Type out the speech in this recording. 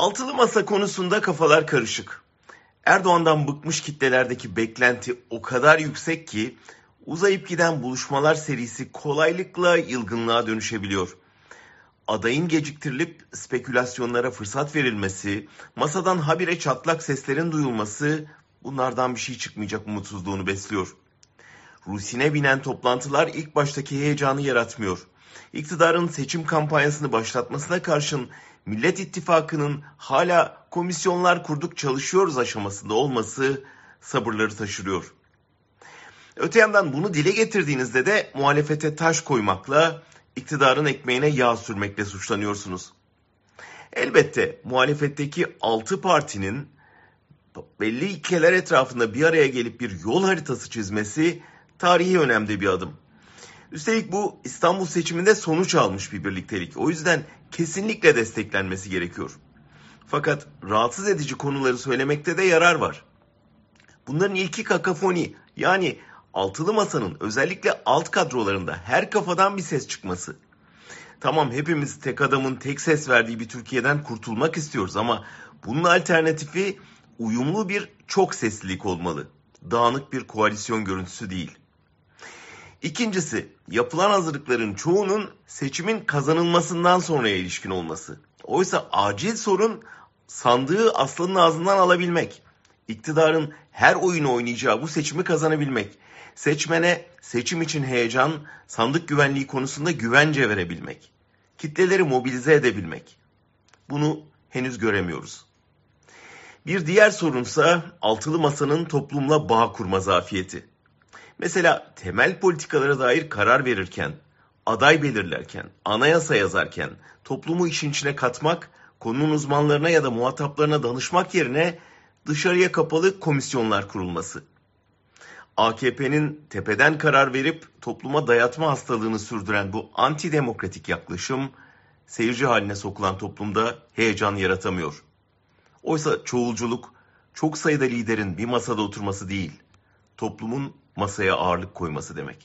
Altılı masa konusunda kafalar karışık. Erdoğan'dan bıkmış kitlelerdeki beklenti o kadar yüksek ki uzayıp giden buluşmalar serisi kolaylıkla yılgınlığa dönüşebiliyor. Adayın geciktirilip spekülasyonlara fırsat verilmesi, masadan habire çatlak seslerin duyulması bunlardan bir şey çıkmayacak umutsuzluğunu besliyor. Rusine binen toplantılar ilk baştaki heyecanı yaratmıyor. İktidarın seçim kampanyasını başlatmasına karşın Millet İttifakı'nın hala komisyonlar kurduk çalışıyoruz aşamasında olması sabırları taşırıyor. Öte yandan bunu dile getirdiğinizde de muhalefete taş koymakla, iktidarın ekmeğine yağ sürmekle suçlanıyorsunuz. Elbette muhalefetteki altı partinin belli ilkeler etrafında bir araya gelip bir yol haritası çizmesi tarihi önemli bir adım. Üstelik bu İstanbul seçiminde sonuç almış bir birliktelik. O yüzden kesinlikle desteklenmesi gerekiyor. Fakat rahatsız edici konuları söylemekte de yarar var. Bunların ilki kakafoni yani altılı masanın özellikle alt kadrolarında her kafadan bir ses çıkması. Tamam hepimiz tek adamın tek ses verdiği bir Türkiye'den kurtulmak istiyoruz ama bunun alternatifi uyumlu bir çok seslilik olmalı. Dağınık bir koalisyon görüntüsü değil. İkincisi, yapılan hazırlıkların çoğunun seçimin kazanılmasından sonraya ilişkin olması. Oysa acil sorun sandığı aslanın ağzından alabilmek. İktidarın her oyunu oynayacağı bu seçimi kazanabilmek. Seçmene seçim için heyecan, sandık güvenliği konusunda güvence verebilmek. Kitleleri mobilize edebilmek. Bunu henüz göremiyoruz. Bir diğer sorunsa altılı masanın toplumla bağ kurma zafiyeti. Mesela temel politikalara dair karar verirken, aday belirlerken, anayasa yazarken toplumu işin içine katmak, konunun uzmanlarına ya da muhataplarına danışmak yerine dışarıya kapalı komisyonlar kurulması. AKP'nin tepeden karar verip topluma dayatma hastalığını sürdüren bu antidemokratik yaklaşım seyirci haline sokulan toplumda heyecan yaratamıyor. Oysa çoğulculuk çok sayıda liderin bir masada oturması değil, toplumun masaya ağırlık koyması demek.